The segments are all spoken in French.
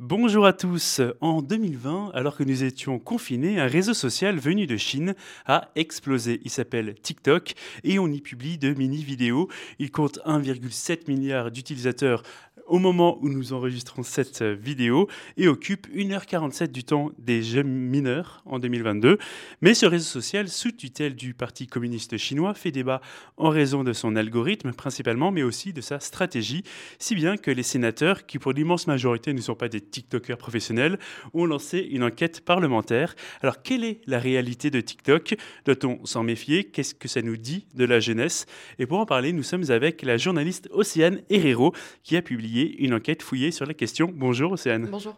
Bonjour à tous. En 2020, alors que nous étions confinés, un réseau social venu de Chine a explosé. Il s'appelle TikTok et on y publie de mini-vidéos. Il compte 1,7 milliard d'utilisateurs au moment où nous enregistrons cette vidéo et occupe 1h47 du temps des jeunes mineurs en 2022. Mais ce réseau social, sous tutelle du Parti communiste chinois, fait débat en raison de son algorithme principalement, mais aussi de sa stratégie, si bien que les sénateurs, qui pour l'immense majorité ne sont pas des TikTokers professionnels, ont lancé une enquête parlementaire. Alors quelle est la réalité de TikTok? Doit-on s'en méfier? Qu'est-ce que ça nous dit de la jeunesse? Et pour en parler, nous sommes avec la journaliste Océane Herrero qui a publié une enquête fouillée sur la question. Bonjour Océane. Bonjour.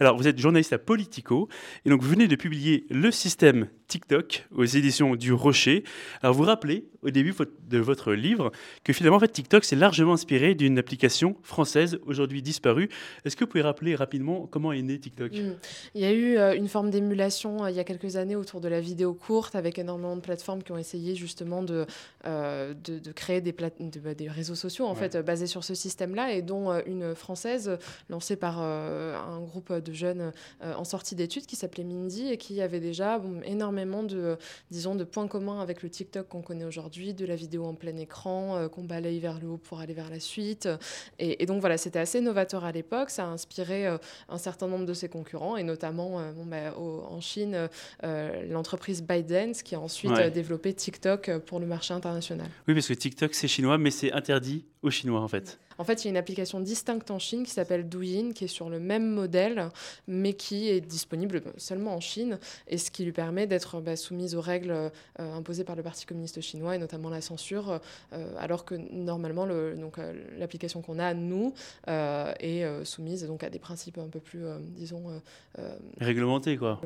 Alors vous êtes journaliste à Politico et donc vous venez de publier le système TikTok aux éditions du Rocher. Alors vous rappelez au début de votre livre que finalement en fait, TikTok s'est largement inspiré d'une application française aujourd'hui disparue. Est-ce que vous pouvez rappeler rapidement comment est né TikTok? Hmm. Il y a eu euh, une forme d'émulation euh, il y a quelques années autour de la vidéo courte avec énormément de plateformes qui ont essayé justement de, euh, de, créer des, bah, des réseaux sociaux en fait basés sur ce système-là et dont une française lancée par un groupe de jeunes en sortie d'études qui s'appelait Mindy et qui avait déjà énormément de, disons, de points communs avec le TikTok qu'on connaît aujourd'hui de la vidéo en plein écran, euh, qu'on balaye vers le haut pour aller vers la suite. Et, donc voilà, c'était assez novateur à l'époque. Ça a inspiré euh, un certain nombre de ses concurrents, et notamment euh, bon, bah, en Chine, l'entreprise ByteDance, qui a ensuite développé TikTok pour le marché international. Oui, parce que TikTok, c'est chinois, mais c'est interdit aux Chinois, en fait. En fait, il y a une application distincte en Chine qui s'appelle Douyin, qui est sur le même modèle, mais qui est disponible seulement en Chine, et ce qui lui permet d'être bah, soumise aux règles euh, imposées par le Parti communiste chinois, et notamment la censure, euh, alors que normalement, euh, l'application qu'on a, nous, est soumise donc, à des principes un peu plus, disons... réglementés, quoi.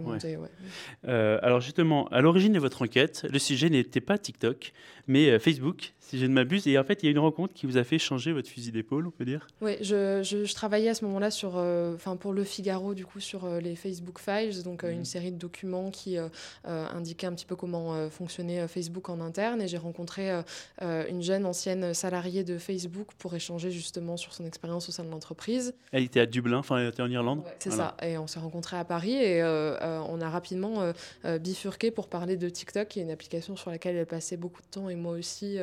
alors justement, à l'origine de votre enquête, le sujet n'était pas TikTok, mais Facebook, si je ne m'abuse, et en fait, il y a une rencontre qui vous a fait changer votre fusil d'épaule, on peut dire Oui, je, je, travaillais à ce moment-là sur, euh, pour le Figaro, du coup, sur euh, les Facebook Files, donc euh, une mhm. série de documents qui indiquaient un petit peu comment fonctionnait Facebook en interne. Et j'ai rencontré une jeune ancienne salariée de Facebook pour échanger justement sur son expérience au sein de l'entreprise. Elle était à Dublin, enfin, elle était en Irlande C'est ça. Et on s'est rencontrés à Paris et on a rapidement bifurqué pour parler de TikTok, qui est une application sur laquelle elle passait beaucoup de temps et moi aussi.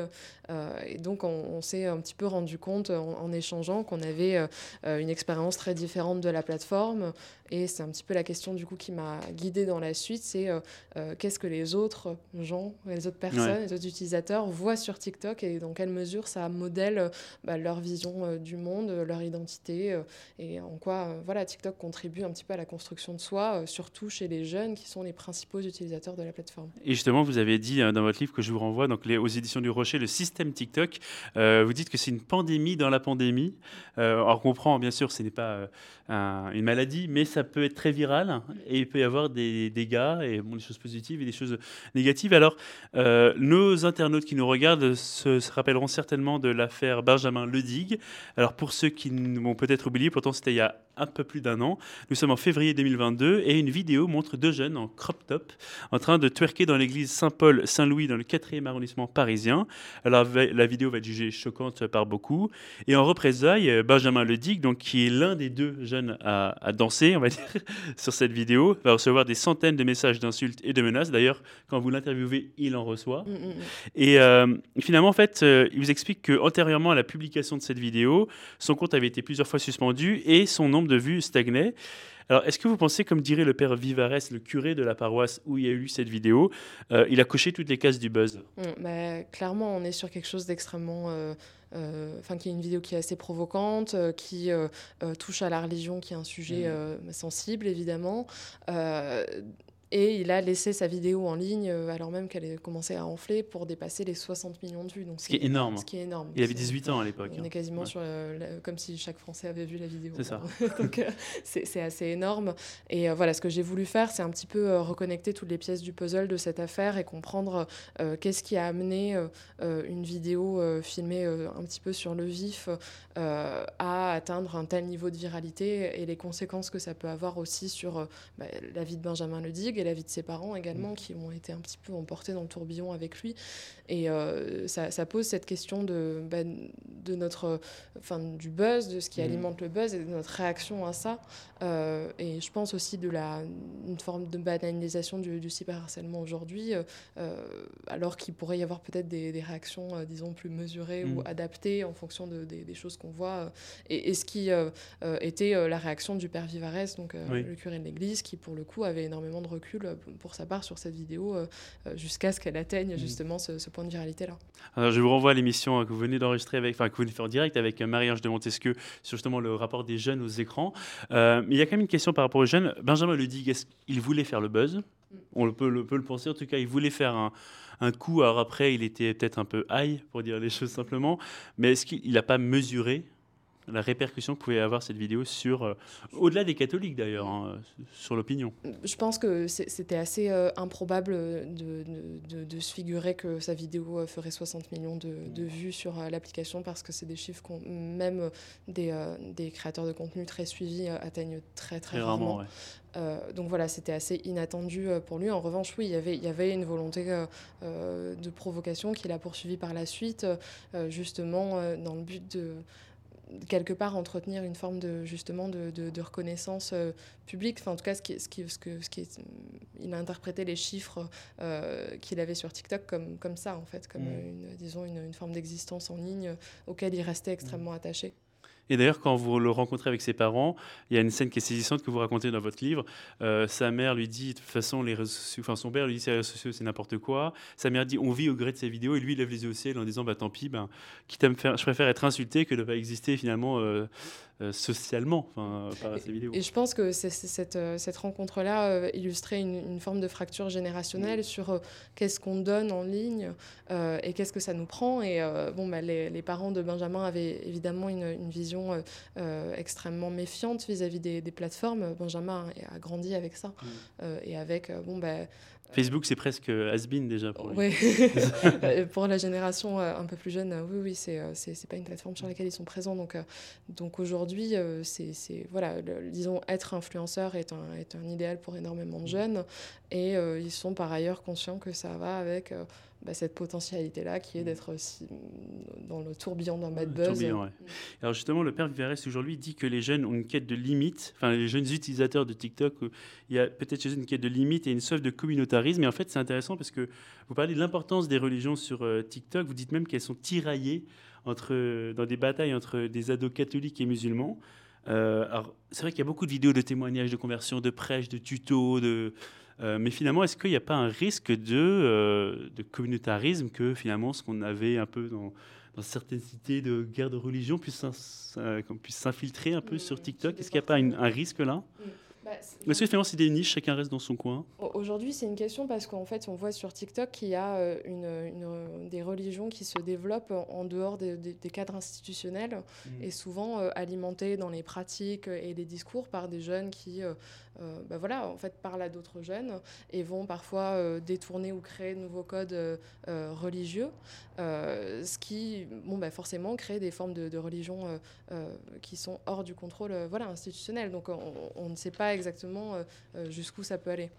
et donc, on, on s'est un petit peu rendu compte en, échangeant qu'on avait euh, euh, une expérience très différente de la plateforme. Et c'est un petit peu la question du coup qui m'a guidée dans la suite, c'est euh, qu'est-ce que les autres gens, les autres personnes, les autres utilisateurs voient sur TikTok et dans quelle mesure ça modèle bah, leur vision du monde, leur identité et en quoi voilà TikTok contribue un petit peu à la construction de soi, surtout chez les jeunes qui sont les principaux utilisateurs de la plateforme. Et justement, vous avez dit dans votre livre que je vous renvoie donc les, aux éditions du Rocher, le système TikTok. vous dites que c'est une pandémie dans la pandémie. Euh, on comprend, bien sûr, ce n'est pas euh, une maladie, mais ça peut être très viral et il peut y avoir des dégâts et bon, des choses positives et des choses négatives. Alors, euh, nos internautes qui nous regardent se, rappelleront certainement de l'affaire Benjamin Ledig. Alors, pour ceux qui m'ont peut-être oublié, pourtant c'était il y a un peu plus d'un an. Nous sommes en février 2022 et une vidéo montre deux jeunes en crop top en train de twerker dans l'église Saint-Paul-Saint-Louis dans le 4e arrondissement parisien. Alors la vidéo va être jugée choquante par beaucoup. Et en représailles, euh, Benjamin Ledig, donc, qui est l'un des deux jeunes à, danser, on va dire, sur cette vidéo, va recevoir des centaines de messages d'insultes et de menaces. D'ailleurs, quand vous l'interviewez, il en reçoit. Mm, mm, mm. Et euh, finalement, en fait, euh, il vous explique qu'antérieurement à la publication de cette vidéo, son compte avait été plusieurs fois suspendu et son nombre de vues stagnait. Alors, est-ce que vous pensez, comme dirait le père Vivares, le curé de la paroisse où il y a eu cette vidéo, euh, il a coché toutes les cases du buzz? Mm, bah, Clairement, on est sur quelque chose d'extrêmement... Euh, euh, enfin, qui est une vidéo qui est assez provocante, qui touche à la religion, qui est un sujet mm. sensible, évidemment. Et il a laissé sa vidéo en ligne euh, alors même qu'elle a commencé à enfler pour dépasser les 60 millions de vues. Donc ce qui est énorme. Ce qui est énorme. Il avait 18 ans à l'époque. On est hein. quasiment sur comme si chaque Français avait vu la vidéo. C'est ça. donc euh, c'est assez énorme. Et euh, voilà, ce que j'ai voulu faire, c'est un petit peu reconnecter toutes les pièces du puzzle de cette affaire et comprendre qu'est-ce qui a amené une vidéo filmée un petit peu sur le vif à atteindre un tel niveau de viralité et les conséquences que ça peut avoir aussi sur bah, la vie de Benjamin Ledig et la vie de ses parents également, qui ont été un petit peu emportés dans le tourbillon avec lui. Et ça, ça, pose cette question de, bah, de notre, enfin, du buzz, de ce qui alimente le buzz et de notre réaction à ça. et je pense aussi de la, une forme de banalisation du, du cyberharcèlement aujourd'hui, alors qu'il pourrait y avoir peut-être des, des, réactions, disons, plus mesurées ou adaptées en fonction de, des, choses qu'on voit. Et, et, ce qui était la réaction du père Vivarès, donc le curé de l'église, qui pour le coup avait énormément de recul euh, pour sa part sur cette vidéo euh, euh, jusqu'à ce qu'elle atteigne mhm. justement ce, point de viralité-là. Alors je vous renvoie à l'émission que vous venez d'enregistrer avec, enfin que vous venez de faire en direct avec Marie-Ange de Montesquieu sur justement le rapport des jeunes aux écrans. mais il y a quand même une question par rapport aux jeunes. Benjamin le dit, il voulait faire le buzz? Mm. On le peut, le peut le penser. En tout cas, il voulait faire un, un coup. Alors après, il était peut-être un peu high, pour dire les choses simplement. Mais est-ce qu'il n'a pas mesuré la répercussion que pouvait avoir cette vidéo sur, euh, au-delà des catholiques d'ailleurs, hein, sur l'opinion. Je pense que c'était assez euh, improbable de, de, se figurer que sa vidéo euh, ferait 60 millions de, vues sur l'application parce que c'est des chiffres qu'on, même des, des, créateurs de contenu très suivis atteignent très très, rarement. donc voilà, c'était assez inattendu pour lui. En revanche, oui, il y avait, il y avait une volonté de provocation qu'il a poursuivie par la suite, justement dans le but de quelque part entretenir une forme de justement de, de, reconnaissance euh, publique. Enfin, en tout cas, ce qui, ce qui, ce que, ce qui est, il a interprété les chiffres euh, qu'il avait sur TikTok comme, comme ça, en fait, comme mm. une, disons une, une forme d'existence en ligne auquel il restait extrêmement attaché. Et d'ailleurs, quand vous le rencontrez avec ses parents, il y a une scène qui est saisissante que vous racontez dans votre livre. Euh, sa mère lui dit, de toute façon, les enfin, son père lui dit, réseaux sociaux, c'est n'importe quoi. Sa mère dit, on vit au gré de ses vidéos. Et lui, il lève les yeux au ciel en disant, bah tant pis, ben, je préfère être insulté que de ne pas exister finalement. Euh, socialement enfin, par ces vidéos. Et je pense que cette, euh, cette rencontre-là euh, illustrait une, une, forme de fracture générationnelle sur qu'est-ce qu'on donne en ligne et qu'est-ce que ça nous prend. Et bon, bah, les, les, parents de Benjamin avaient évidemment une, une vision extrêmement méfiante vis-à-vis des, des, plateformes. Benjamin a grandi avec ça et avec bon, bah, Facebook, c'est presque has-been déjà pour pour la génération euh, un peu plus jeune, oui, oui, c'est euh, pas une plateforme sur laquelle ils sont présents. Donc, euh, donc aujourd'hui, c'est voilà, disons, être influenceur est un, est un idéal pour énormément de jeunes. Et ils sont par ailleurs conscients que ça va avec bah, cette potentialité-là qui est mm. d'être dans le tourbillon d'un bad buzz. Alors justement, le père Viverès aujourd'hui dit que les jeunes ont une quête de limite, enfin les jeunes utilisateurs de TikTok, euh, il y a peut-être chez eux une quête de limite et une soif de communautarisme. Et en fait, c'est intéressant parce que vous parlez de l'importance des religions sur euh, TikTok, vous dites même qu'elles sont tiraillées entre, dans des batailles entre des ados catholiques et musulmans. Euh, alors, c'est vrai qu'il y a beaucoup de vidéos de témoignages, de conversion, de prêches, de tutos, de, euh, mais finalement, est-ce qu'il n'y a pas un risque de, euh, de communautarisme que finalement ce qu'on avait un peu dans, dans certaines cités de guerre de religion puisse, puisse s'infiltrer un peu sur TikTok? Est-ce qu'il n'y a pas. un risque là? Bah, Est-ce que finalement c'est des niches, chacun reste dans son coin? Aujourd'hui, c'est une question parce qu'en fait, on voit sur TikTok qu'il y a euh, une, des religions qui se développent en dehors des, cadres institutionnels mmh. et souvent alimentées dans les pratiques et les discours par des jeunes qui euh, bah voilà, en fait, parlent à d'autres jeunes et vont parfois euh, détourner ou créer de nouveaux codes euh, religieux, ce qui, bon, bah forcément, crée des formes de, religion qui sont hors du contrôle voilà, institutionnel. Donc, on, ne sait pas exactement jusqu'où ça peut aller.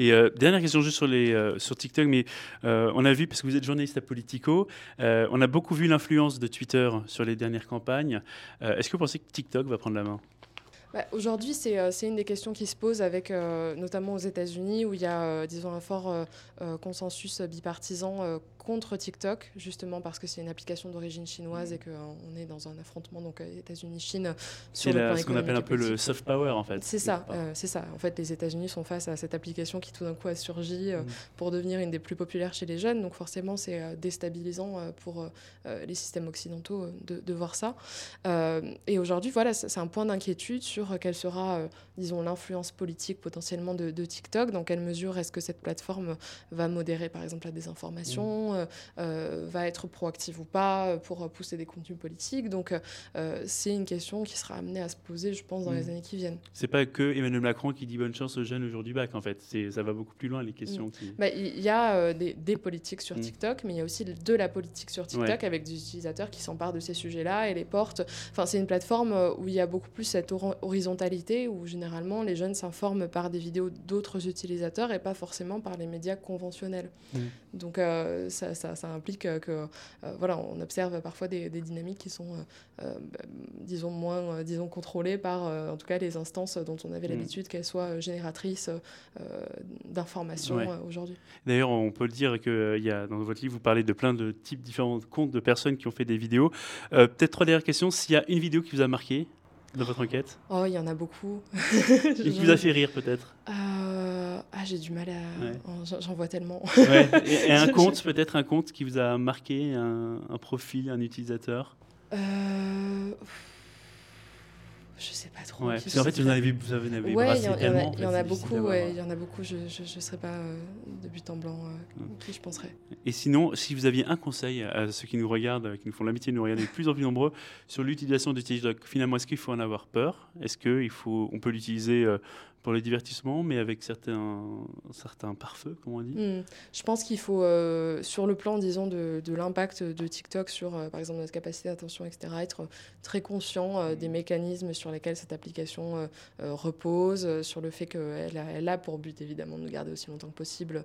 Et dernière question juste sur, les, sur TikTok, mais on a vu, parce que vous êtes journaliste à Politico, on a beaucoup vu l'influence de Twitter sur les dernières campagnes. Est-ce que vous pensez que TikTok va prendre la main? Bah, aujourd'hui, euh, c'est une des questions qui se posent, avec, euh, notamment aux États-Unis, où il y a, euh, disons, un fort consensus bipartisan contre TikTok, justement parce que c'est une application d'origine chinoise et qu'on est dans un affrontement donc États-Unis-Chine sur le plan ce qu'on appelle un peu le soft power en fait. C'est ça, c'est ça. En fait, les États-Unis sont face à cette application qui tout d'un coup a surgi mm. pour devenir une des plus populaires chez les jeunes. Donc forcément, c'est déstabilisant pour les systèmes occidentaux de, de voir ça. et aujourd'hui, voilà, c'est un point d'inquiétude sur quelle sera, euh, disons, l'influence politique potentiellement de, TikTok, dans quelle mesure est-ce que cette plateforme va modérer, par exemple, la désinformation, mmh. va être proactive ou pas pour pousser des contenus politiques. Donc c'est une question qui sera amenée à se poser, je pense, dans les mmh. années qui viennent. C'est pas que Emmanuel Macron qui dit bonne chance aux jeunes au jour du bac, en fait. Ça va beaucoup plus loin, les questions. Mmh. Bah, il y a des, des, politiques sur mmh. TikTok, mais il y a aussi de la politique sur TikTok avec des utilisateurs qui s'emparent de ces sujets-là et les portent. Enfin, c'est une plateforme où il y a beaucoup plus cette horizontalité, où généralement les jeunes s'informent par des vidéos d'autres utilisateurs et pas forcément par les médias conventionnels. Donc euh, ça, ça, implique que, euh, voilà, on observe parfois des, dynamiques qui sont, euh, bah, disons, moins disons, contrôlées par, en tout cas, les instances dont on avait l'habitude qu'elles soient génératrices d'informations aujourd'hui. D'ailleurs, on peut le dire que y a, dans votre livre, vous parlez de plein de types différents comptes de personnes qui ont fait des vidéos. Peut-être trois dernières questions. S'il y a une vidéo qui vous a marqué dans votre enquête Oh, il y en a beaucoup. qui vous a fait rire peut-être euh, Ah, j'ai du mal à. J'en vois tellement. Et, un compte, peut-être un compte qui vous a marqué, un, un profil, un utilisateur? Euh... Je sais pas trop. Ouais, en fait, vous, avez, vous avez, avez ouais, il y, en a beaucoup. Il y en a beaucoup. Je ne serais pas euh, de but en blanc euh, qui je penserais. Et sinon, si vous aviez un conseil à ceux qui nous regardent, qui nous font l'amitié de nous regarder de plus en plus nombreux sur l'utilisation de TikTok, finalement, est-ce qu'il faut en avoir peur? Est-ce qu'on peut l'utiliser euh, pour le divertissement, mais avec certains, certains pare-feux, comme on dit? Hmm. Je pense qu'il faut, euh, sur le plan, disons, de, de l'impact de TikTok sur, euh, par exemple, notre capacité d'attention, etc., être très conscient euh, des mécanismes sur lesquels cette application repose, sur le fait qu'elle a, elle a pour but, évidemment, de nous garder aussi longtemps que possible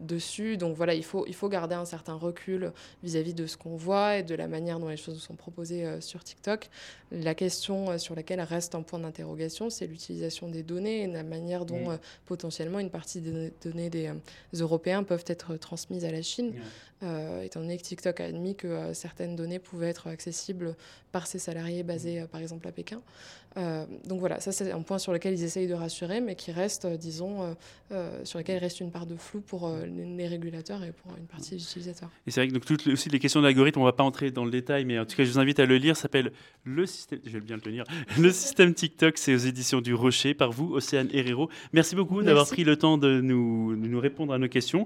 dessus. Donc voilà, il faut, il faut garder un certain recul vis-à-vis -vis de ce qu'on voit et de la manière dont les choses sont proposées sur TikTok. La question sur laquelle reste un point d'interrogation, c'est l'utilisation des données et la manière dont euh, potentiellement une partie des données des euh, Européens peuvent être transmises à la Chine, euh, étant donné que TikTok a admis que certaines données pouvaient être accessibles par ses salariés basés par exemple à Pékin. Donc voilà, ça c'est un point sur lequel ils essayent de rassurer, mais qui reste, disons, sur lequel il reste une part de flou pour les régulateurs et pour une partie des utilisateurs. Et c'est vrai que donc, toutes aussi les questions d'algorithme, on ne va pas entrer dans le détail, mais en tout cas, je vous invite à le lire. s'appelle le système, je vais bien le tenir, le système TikTok, c'est aux éditions du Rocher par vous, Océane Herrero. Merci beaucoup d'avoir pris le temps de nous, de nous répondre à nos questions.